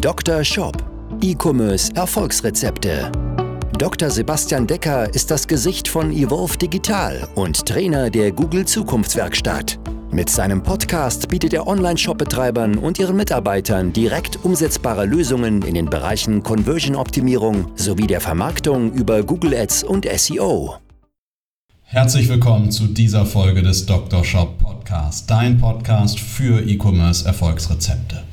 Dr. Shop. E-Commerce Erfolgsrezepte. Dr. Sebastian Decker ist das Gesicht von Evolve Digital und Trainer der Google Zukunftswerkstatt. Mit seinem Podcast bietet er Online-Shop-Betreibern und ihren Mitarbeitern direkt umsetzbare Lösungen in den Bereichen Conversion-Optimierung sowie der Vermarktung über Google Ads und SEO. Herzlich willkommen zu dieser Folge des Dr. Shop Podcast, dein Podcast für E-Commerce Erfolgsrezepte.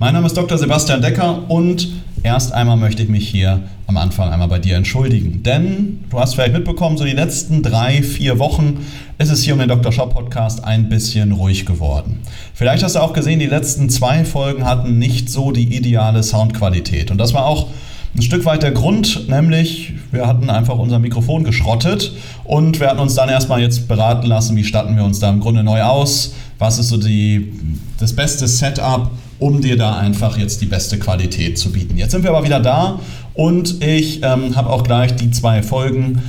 Mein Name ist Dr. Sebastian Decker und erst einmal möchte ich mich hier am Anfang einmal bei dir entschuldigen. Denn du hast vielleicht mitbekommen, so die letzten drei, vier Wochen ist es hier um den Dr. Shop Podcast ein bisschen ruhig geworden. Vielleicht hast du auch gesehen, die letzten zwei Folgen hatten nicht so die ideale Soundqualität. Und das war auch ein Stück weit der Grund, nämlich wir hatten einfach unser Mikrofon geschrottet und wir hatten uns dann erstmal jetzt beraten lassen, wie statten wir uns da im Grunde neu aus, was ist so die, das beste Setup um dir da einfach jetzt die beste Qualität zu bieten. Jetzt sind wir aber wieder da und ich ähm, habe auch gleich die zwei Folgen,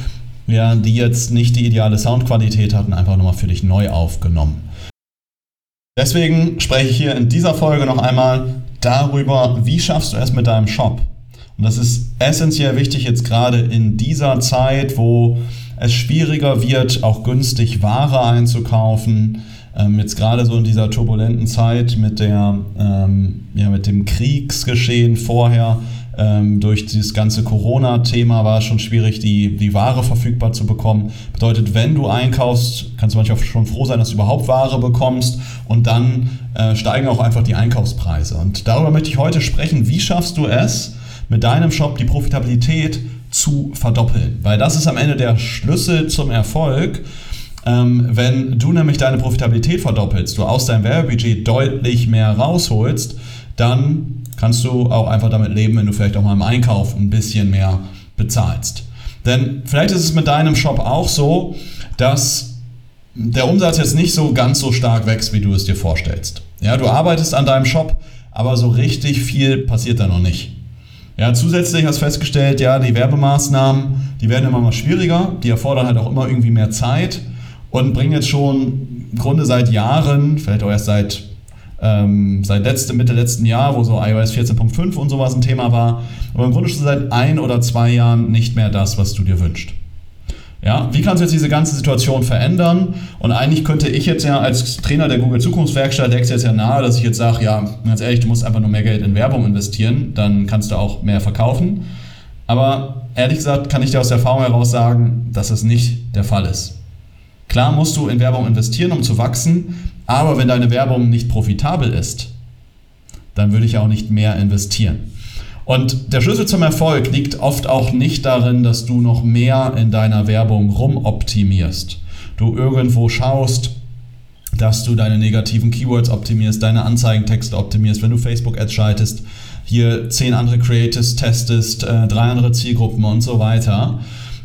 ja, die jetzt nicht die ideale Soundqualität hatten, einfach nochmal für dich neu aufgenommen. Deswegen spreche ich hier in dieser Folge noch einmal darüber, wie schaffst du es mit deinem Shop. Und das ist essentiell wichtig jetzt gerade in dieser Zeit, wo es schwieriger wird, auch günstig Ware einzukaufen, ähm, jetzt gerade so in dieser turbulenten Zeit mit, der, ähm, ja, mit dem Kriegsgeschehen vorher, ähm, durch dieses ganze Corona-Thema war es schon schwierig, die, die Ware verfügbar zu bekommen. Bedeutet, wenn du einkaufst, kannst du manchmal schon froh sein, dass du überhaupt Ware bekommst und dann äh, steigen auch einfach die Einkaufspreise. Und darüber möchte ich heute sprechen. Wie schaffst du es, mit deinem Shop die Profitabilität zu verdoppeln? Weil das ist am Ende der Schlüssel zum Erfolg. Ähm, wenn du nämlich deine Profitabilität verdoppelst, du aus deinem Werbebudget deutlich mehr rausholst, dann kannst du auch einfach damit leben, wenn du vielleicht auch mal im Einkauf ein bisschen mehr bezahlst. Denn vielleicht ist es mit deinem Shop auch so, dass der Umsatz jetzt nicht so ganz so stark wächst, wie du es dir vorstellst. Ja, du arbeitest an deinem Shop, aber so richtig viel passiert da noch nicht. Ja, zusätzlich hast du festgestellt, ja, die Werbemaßnahmen, die werden immer mal schwieriger, die erfordern halt auch immer irgendwie mehr Zeit und bringen jetzt schon im Grunde seit Jahren, vielleicht auch erst seit, ähm, seit letzte, Mitte letzten Jahr, wo so iOS 14.5 und sowas ein Thema war, aber im Grunde schon seit ein oder zwei Jahren nicht mehr das, was du dir wünschst. Ja, wie kannst du jetzt diese ganze Situation verändern? Und eigentlich könnte ich jetzt ja als Trainer der Google Zukunftswerkstatt, legst jetzt ja nahe, dass ich jetzt sage, ja, ganz ehrlich, du musst einfach nur mehr Geld in Werbung investieren, dann kannst du auch mehr verkaufen. Aber ehrlich gesagt kann ich dir aus der Erfahrung heraus sagen, dass das nicht der Fall ist. Klar musst du in Werbung investieren, um zu wachsen, aber wenn deine Werbung nicht profitabel ist, dann würde ich auch nicht mehr investieren. Und der Schlüssel zum Erfolg liegt oft auch nicht darin, dass du noch mehr in deiner Werbung rumoptimierst. Du irgendwo schaust, dass du deine negativen Keywords optimierst, deine Anzeigentexte optimierst, wenn du Facebook-Ads schaltest, hier zehn andere Creatives testest, äh, drei andere Zielgruppen und so weiter.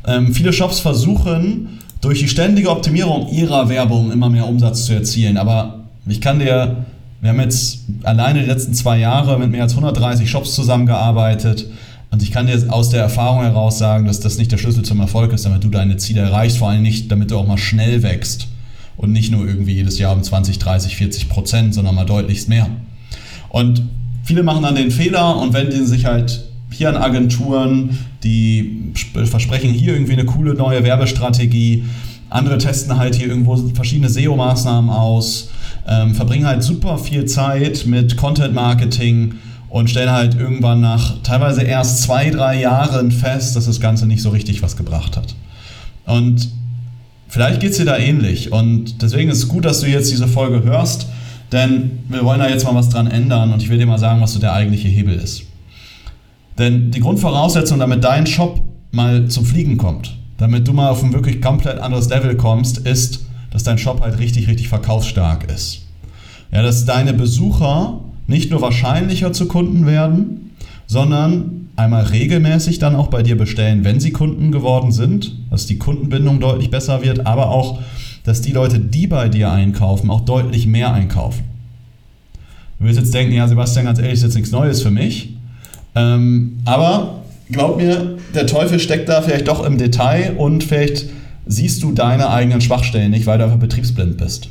Ähm, viele Shops versuchen, durch die ständige Optimierung ihrer Werbung immer mehr Umsatz zu erzielen. Aber ich kann dir, wir haben jetzt alleine die letzten zwei Jahre mit mehr als 130 Shops zusammengearbeitet. Und ich kann dir aus der Erfahrung heraus sagen, dass das nicht der Schlüssel zum Erfolg ist, damit du deine Ziele erreichst. Vor allem nicht, damit du auch mal schnell wächst. Und nicht nur irgendwie jedes Jahr um 20, 30, 40 Prozent, sondern mal deutlichst mehr. Und viele machen dann den Fehler und wenden sich halt hier an Agenturen, die versprechen hier irgendwie eine coole neue Werbestrategie. Andere testen halt hier irgendwo verschiedene SEO-Maßnahmen aus, ähm, verbringen halt super viel Zeit mit Content-Marketing und stellen halt irgendwann nach teilweise erst zwei, drei Jahren fest, dass das Ganze nicht so richtig was gebracht hat. Und vielleicht geht es dir da ähnlich. Und deswegen ist es gut, dass du jetzt diese Folge hörst, denn wir wollen da jetzt mal was dran ändern und ich will dir mal sagen, was so der eigentliche Hebel ist. Denn die Grundvoraussetzung, damit dein Shop mal zum Fliegen kommt, damit du mal auf ein wirklich komplett anderes Level kommst, ist, dass dein Shop halt richtig, richtig verkaufsstark ist. Ja, dass deine Besucher nicht nur wahrscheinlicher zu Kunden werden, sondern einmal regelmäßig dann auch bei dir bestellen, wenn sie Kunden geworden sind, dass die Kundenbindung deutlich besser wird, aber auch, dass die Leute, die bei dir einkaufen, auch deutlich mehr einkaufen. Du wirst jetzt denken, ja Sebastian, ganz ehrlich, ist jetzt nichts Neues für mich. Ähm, aber glaub mir, der Teufel steckt da vielleicht doch im Detail und vielleicht siehst du deine eigenen Schwachstellen nicht, weil du einfach betriebsblind bist.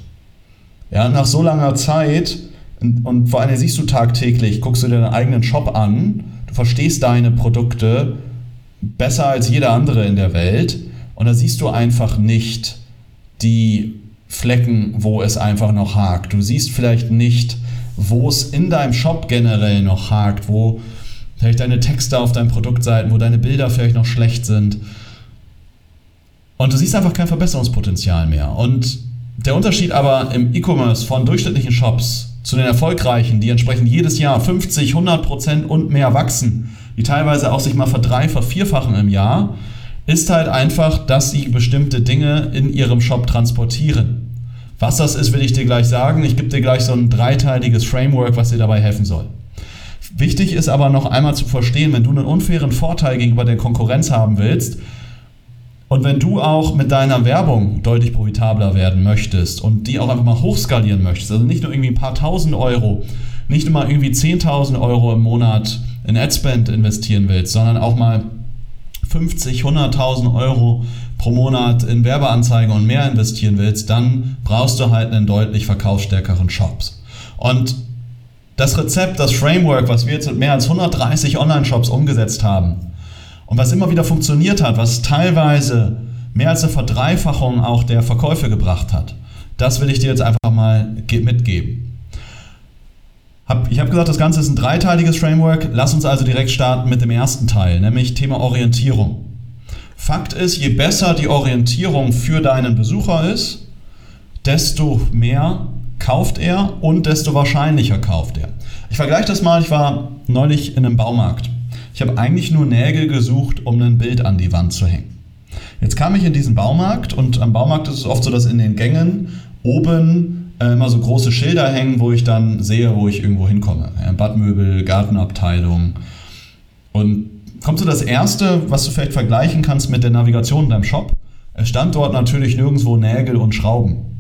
Ja, nach so langer Zeit Und, und vor allem siehst du tagtäglich, guckst du deinen eigenen Shop an, du verstehst deine Produkte besser als jeder andere in der Welt und da siehst du einfach nicht die Flecken, wo es einfach noch hakt. Du siehst vielleicht nicht, wo es in deinem Shop generell noch hakt, wo vielleicht deine Texte auf deinen Produktseiten, wo deine Bilder vielleicht noch schlecht sind. Und du siehst einfach kein Verbesserungspotenzial mehr. Und der Unterschied aber im E-Commerce von durchschnittlichen Shops zu den erfolgreichen, die entsprechend jedes Jahr 50, 100 Prozent und mehr wachsen, die teilweise auch sich mal verdreifachen, vierfachen im Jahr, ist halt einfach, dass sie bestimmte Dinge in ihrem Shop transportieren. Was das ist, will ich dir gleich sagen. Ich gebe dir gleich so ein dreiteiliges Framework, was dir dabei helfen soll. Wichtig ist aber noch einmal zu verstehen, wenn du einen unfairen Vorteil gegenüber der Konkurrenz haben willst und wenn du auch mit deiner Werbung deutlich profitabler werden möchtest und die auch einfach mal hochskalieren möchtest, also nicht nur irgendwie ein paar tausend Euro, nicht nur mal irgendwie 10.000 Euro im Monat in Adspend investieren willst, sondern auch mal 50, 100.000 Euro pro Monat in Werbeanzeigen und mehr investieren willst, dann brauchst du halt einen deutlich verkaufsstärkeren Shops. Und das Rezept, das Framework, was wir jetzt mit mehr als 130 Online-Shops umgesetzt haben und was immer wieder funktioniert hat, was teilweise mehr als eine Verdreifachung auch der Verkäufe gebracht hat, das will ich dir jetzt einfach mal mitgeben. Ich habe gesagt, das Ganze ist ein dreiteiliges Framework. Lass uns also direkt starten mit dem ersten Teil, nämlich Thema Orientierung. Fakt ist, je besser die Orientierung für deinen Besucher ist, desto mehr kauft er und desto wahrscheinlicher kauft er. Ich vergleiche das mal, ich war neulich in einem Baumarkt. Ich habe eigentlich nur Nägel gesucht, um ein Bild an die Wand zu hängen. Jetzt kam ich in diesen Baumarkt und am Baumarkt ist es oft so, dass in den Gängen oben äh, immer so große Schilder hängen, wo ich dann sehe, wo ich irgendwo hinkomme. Badmöbel, Gartenabteilung. Und kommt so das Erste, was du vielleicht vergleichen kannst mit der Navigation in deinem Shop. Es stand dort natürlich nirgendwo Nägel und Schrauben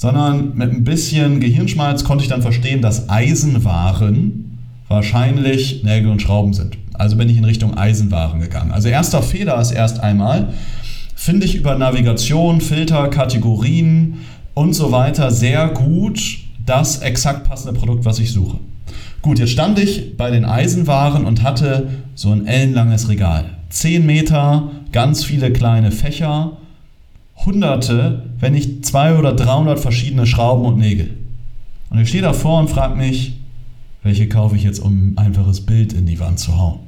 sondern mit ein bisschen Gehirnschmalz konnte ich dann verstehen, dass Eisenwaren wahrscheinlich Nägel und Schrauben sind. Also bin ich in Richtung Eisenwaren gegangen. Also erster Fehler ist erst einmal, finde ich über Navigation, Filter, Kategorien und so weiter sehr gut das exakt passende Produkt, was ich suche. Gut, jetzt stand ich bei den Eisenwaren und hatte so ein ellenlanges Regal. 10 Meter, ganz viele kleine Fächer hunderte, wenn nicht 200 oder 300 verschiedene Schrauben und Nägel. Und ich stehe davor und frage mich, welche kaufe ich jetzt, um ein einfaches Bild in die Wand zu hauen?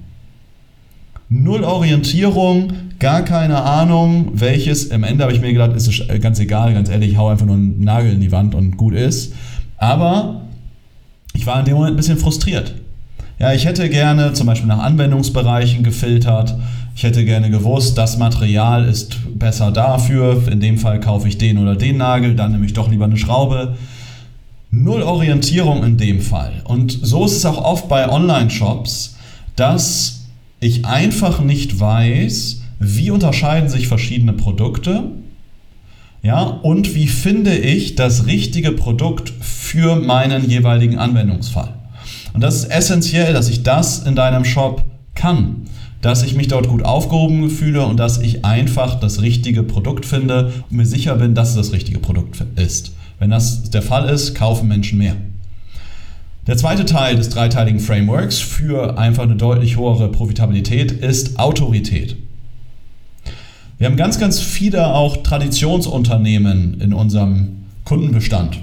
Null Orientierung, gar keine Ahnung, welches. Am Ende habe ich mir gedacht, ist es ganz egal, ganz ehrlich, ich hau einfach nur einen Nagel in die Wand und gut ist. Aber ich war in dem Moment ein bisschen frustriert. Ja, ich hätte gerne zum Beispiel nach Anwendungsbereichen gefiltert ich hätte gerne gewusst, das Material ist besser dafür, in dem Fall kaufe ich den oder den Nagel, dann nehme ich doch lieber eine Schraube. Null Orientierung in dem Fall. Und so ist es auch oft bei Online-Shops, dass ich einfach nicht weiß, wie unterscheiden sich verschiedene Produkte ja, und wie finde ich das richtige Produkt für meinen jeweiligen Anwendungsfall. Und das ist essentiell, dass ich das in deinem Shop kann dass ich mich dort gut aufgehoben fühle und dass ich einfach das richtige Produkt finde und mir sicher bin, dass es das richtige Produkt ist. Wenn das der Fall ist, kaufen Menschen mehr. Der zweite Teil des dreiteiligen Frameworks für einfach eine deutlich höhere Profitabilität ist Autorität. Wir haben ganz, ganz viele auch Traditionsunternehmen in unserem Kundenbestand.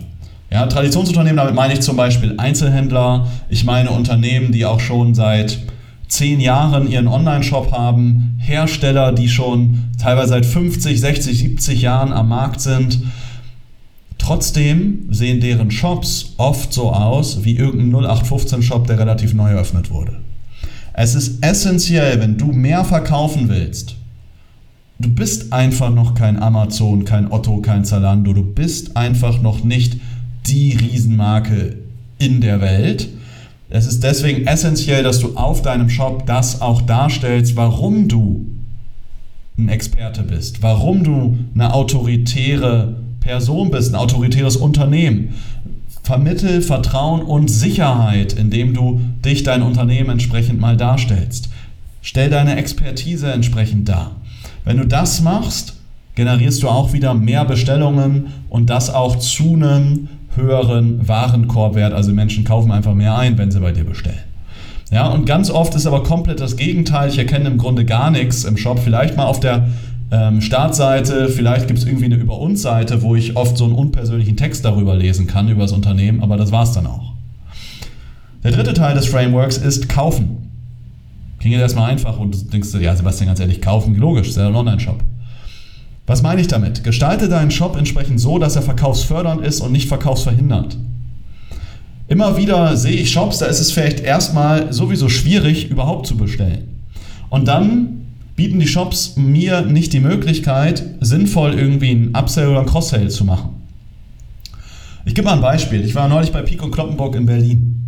Ja, Traditionsunternehmen, damit meine ich zum Beispiel Einzelhändler, ich meine Unternehmen, die auch schon seit zehn Jahren ihren Online-Shop haben, Hersteller, die schon teilweise seit 50, 60, 70 Jahren am Markt sind. Trotzdem sehen deren Shops oft so aus wie irgendein 0815-Shop, der relativ neu eröffnet wurde. Es ist essentiell, wenn du mehr verkaufen willst. Du bist einfach noch kein Amazon, kein Otto, kein Zalando. Du bist einfach noch nicht die Riesenmarke in der Welt es ist deswegen essentiell, dass du auf deinem Shop das auch darstellst, warum du ein Experte bist, warum du eine autoritäre Person bist, ein autoritäres Unternehmen. Vermittel Vertrauen und Sicherheit, indem du dich, dein Unternehmen entsprechend mal darstellst. Stell deine Expertise entsprechend dar. Wenn du das machst, generierst du auch wieder mehr Bestellungen und das auch zu einem höheren Warenkorbwert. Also Menschen kaufen einfach mehr ein, wenn sie bei dir bestellen. Ja, und ganz oft ist aber komplett das Gegenteil. Ich erkenne im Grunde gar nichts im Shop. Vielleicht mal auf der ähm, Startseite, vielleicht gibt es irgendwie eine Über uns Seite, wo ich oft so einen unpersönlichen Text darüber lesen kann, über das Unternehmen, aber das war es dann auch. Der dritte Teil des Frameworks ist kaufen. Klingt jetzt erstmal einfach und du denkst, ja Sebastian, ganz ehrlich, kaufen, logisch, ist ja ein Online-Shop. Was meine ich damit? Gestalte deinen Shop entsprechend so, dass er verkaufsfördernd ist und nicht verkaufsverhindernd. Immer wieder sehe ich Shops, da ist es vielleicht erstmal sowieso schwierig, überhaupt zu bestellen. Und dann bieten die Shops mir nicht die Möglichkeit, sinnvoll irgendwie einen Upsell oder einen Cross-Sale zu machen. Ich gebe mal ein Beispiel. Ich war neulich bei Pico Kloppenburg in Berlin.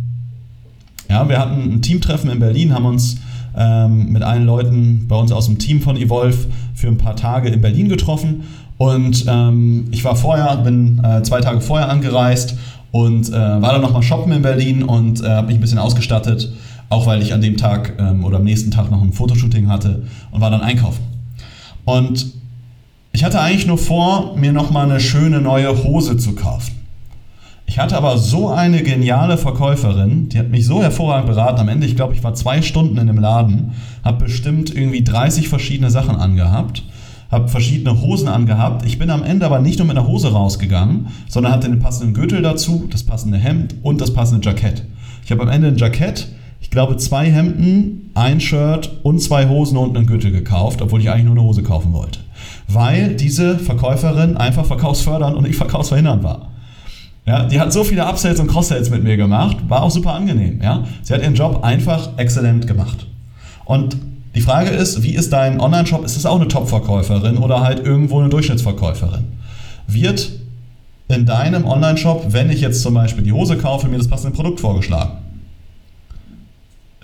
Ja, wir hatten ein Teamtreffen in Berlin, haben uns ähm, mit allen Leuten bei uns aus dem Team von Evolve für ein paar Tage in Berlin getroffen. Und ähm, ich war vorher, bin äh, zwei Tage vorher angereist und äh, war dann nochmal shoppen in Berlin und äh, habe mich ein bisschen ausgestattet, auch weil ich an dem Tag ähm, oder am nächsten Tag noch ein Fotoshooting hatte und war dann einkaufen. Und ich hatte eigentlich nur vor, mir nochmal eine schöne neue Hose zu kaufen. Ich hatte aber so eine geniale Verkäuferin, die hat mich so hervorragend beraten. Am Ende, ich glaube, ich war zwei Stunden in dem Laden, habe bestimmt irgendwie 30 verschiedene Sachen angehabt, habe verschiedene Hosen angehabt. Ich bin am Ende aber nicht nur mit einer Hose rausgegangen, sondern hatte den passenden Gürtel dazu, das passende Hemd und das passende Jackett. Ich habe am Ende ein Jackett, ich glaube zwei Hemden, ein Shirt und zwei Hosen und einen Gürtel gekauft, obwohl ich eigentlich nur eine Hose kaufen wollte. Weil diese Verkäuferin einfach verkaufsfördernd und ich verkaufsverhindernd war. Ja, die hat so viele Upsells und Cross-Sales mit mir gemacht, war auch super angenehm. Ja? Sie hat ihren Job einfach exzellent gemacht. Und die Frage ist, wie ist dein Online-Shop? Ist es auch eine Top-Verkäuferin oder halt irgendwo eine Durchschnittsverkäuferin? Wird in deinem Online-Shop, wenn ich jetzt zum Beispiel die Hose kaufe, mir das passende Produkt vorgeschlagen?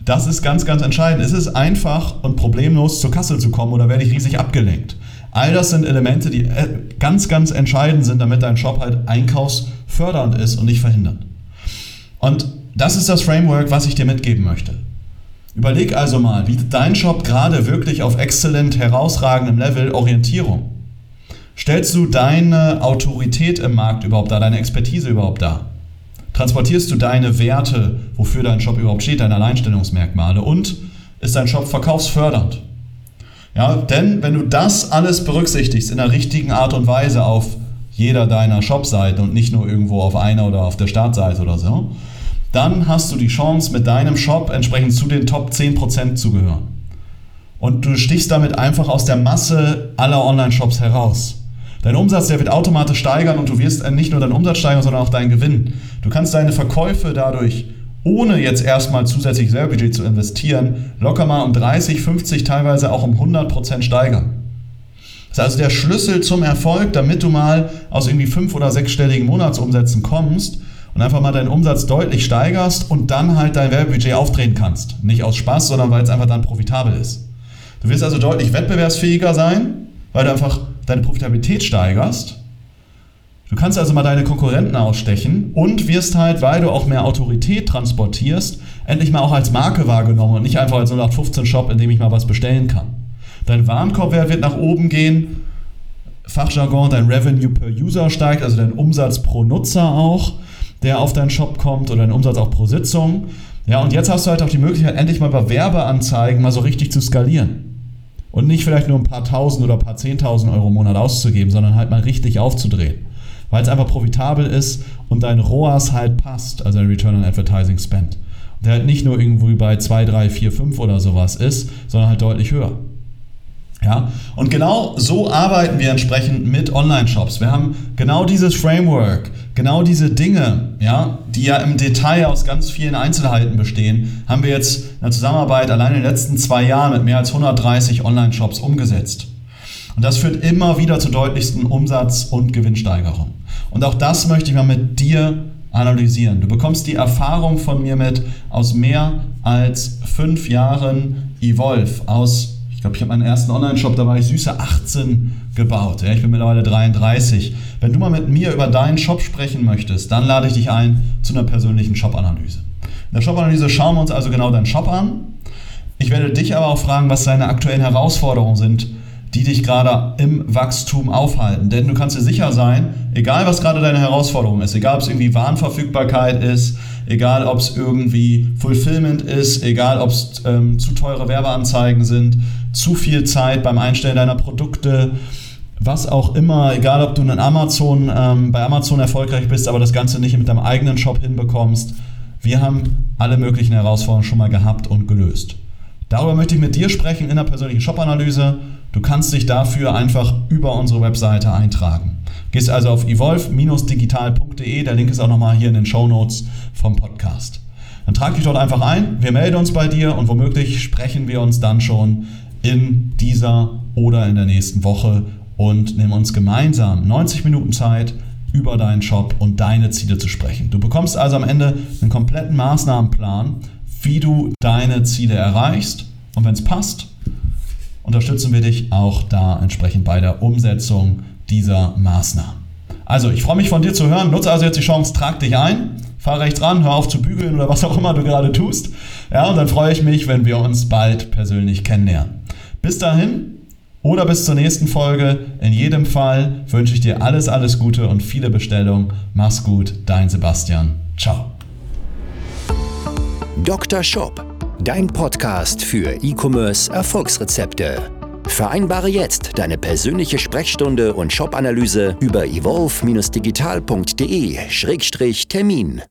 Das ist ganz, ganz entscheidend. Ist es einfach und problemlos zur Kasse zu kommen oder werde ich riesig abgelenkt? All das sind Elemente, die äh, ganz, ganz entscheidend sind, damit dein Shop halt einkaufsfördernd ist und nicht verhindert. Und das ist das Framework, was ich dir mitgeben möchte. Überleg also mal, bietet dein Shop gerade wirklich auf exzellent herausragendem Level Orientierung? Stellst du deine Autorität im Markt überhaupt da, deine Expertise überhaupt da? Transportierst du deine Werte, wofür dein Shop überhaupt steht, deine Alleinstellungsmerkmale? Und ist dein Shop verkaufsfördernd? Ja, denn wenn du das alles berücksichtigst in der richtigen Art und Weise auf jeder deiner Shopseiten und nicht nur irgendwo auf einer oder auf der Startseite oder so, dann hast du die Chance, mit deinem Shop entsprechend zu den Top 10% zu gehören. Und du stichst damit einfach aus der Masse aller Online-Shops heraus. Dein Umsatz, der wird automatisch steigern und du wirst nicht nur deinen Umsatz steigern, sondern auch deinen Gewinn. Du kannst deine Verkäufe dadurch ohne jetzt erstmal zusätzlich Werbebudget zu investieren, locker mal um 30, 50, teilweise auch um 100% steigern. Das ist also der Schlüssel zum Erfolg, damit du mal aus irgendwie fünf- oder sechsstelligen Monatsumsätzen kommst und einfach mal deinen Umsatz deutlich steigerst und dann halt dein Werbebudget aufdrehen kannst. Nicht aus Spaß, sondern weil es einfach dann profitabel ist. Du wirst also deutlich wettbewerbsfähiger sein, weil du einfach deine Profitabilität steigerst Du kannst also mal deine Konkurrenten ausstechen und wirst halt, weil du auch mehr Autorität transportierst, endlich mal auch als Marke wahrgenommen und nicht einfach als 0815-Shop, in dem ich mal was bestellen kann. Dein Warenkorbwert wird nach oben gehen, Fachjargon, dein Revenue per User steigt, also dein Umsatz pro Nutzer auch, der auf deinen Shop kommt oder dein Umsatz auch pro Sitzung. Ja, und jetzt hast du halt auch die Möglichkeit, endlich mal bei Werbeanzeigen mal so richtig zu skalieren. Und nicht vielleicht nur ein paar tausend oder ein paar zehntausend Euro im Monat auszugeben, sondern halt mal richtig aufzudrehen weil es einfach profitabel ist und dein ROAS halt passt, also ein Return on Advertising Spend. Der halt nicht nur irgendwie bei 2, 3, 4, 5 oder sowas ist, sondern halt deutlich höher. Ja, und genau so arbeiten wir entsprechend mit Online-Shops. Wir haben genau dieses Framework, genau diese Dinge, ja, die ja im Detail aus ganz vielen Einzelheiten bestehen, haben wir jetzt in der Zusammenarbeit allein in den letzten zwei Jahren mit mehr als 130 Online-Shops umgesetzt. Und das führt immer wieder zu deutlichsten Umsatz- und Gewinnsteigerungen. Und auch das möchte ich mal mit dir analysieren. Du bekommst die Erfahrung von mir mit aus mehr als fünf Jahren Evolve, aus, ich glaube, ich habe meinen ersten Online-Shop, da war ich süße 18 gebaut. Ja, ich bin mittlerweile 33. Wenn du mal mit mir über deinen Shop sprechen möchtest, dann lade ich dich ein zu einer persönlichen Shop-Analyse. In der Shop-Analyse schauen wir uns also genau deinen Shop an. Ich werde dich aber auch fragen, was deine aktuellen Herausforderungen sind, die dich gerade im Wachstum aufhalten. Denn du kannst dir sicher sein, egal was gerade deine Herausforderung ist, egal ob es irgendwie Warenverfügbarkeit ist, egal ob es irgendwie Fulfillment ist, egal ob es ähm, zu teure Werbeanzeigen sind, zu viel Zeit beim Einstellen deiner Produkte, was auch immer, egal ob du in Amazon, ähm, bei Amazon erfolgreich bist, aber das Ganze nicht mit deinem eigenen Shop hinbekommst. Wir haben alle möglichen Herausforderungen schon mal gehabt und gelöst. Darüber möchte ich mit dir sprechen in der persönlichen Shop-Analyse. Du kannst dich dafür einfach über unsere Webseite eintragen. Gehst also auf evolve-digital.de, der Link ist auch nochmal hier in den Show Notes vom Podcast. Dann trag dich dort einfach ein, wir melden uns bei dir und womöglich sprechen wir uns dann schon in dieser oder in der nächsten Woche und nehmen uns gemeinsam 90 Minuten Zeit, über deinen Shop und deine Ziele zu sprechen. Du bekommst also am Ende einen kompletten Maßnahmenplan, wie du deine Ziele erreichst. Und wenn es passt, unterstützen wir dich auch da entsprechend bei der Umsetzung dieser Maßnahmen. Also, ich freue mich von dir zu hören. Nutze also jetzt die Chance, trag dich ein, fahr rechts ran, hör auf zu bügeln oder was auch immer du gerade tust. Ja, und dann freue ich mich, wenn wir uns bald persönlich kennenlernen. Bis dahin oder bis zur nächsten Folge. In jedem Fall wünsche ich dir alles, alles Gute und viele Bestellungen. Mach's gut, dein Sebastian. Ciao. Dr. Shop, dein Podcast für E-Commerce Erfolgsrezepte. Vereinbare jetzt deine persönliche Sprechstunde und Shop-Analyse über evolve-digital.de-termin.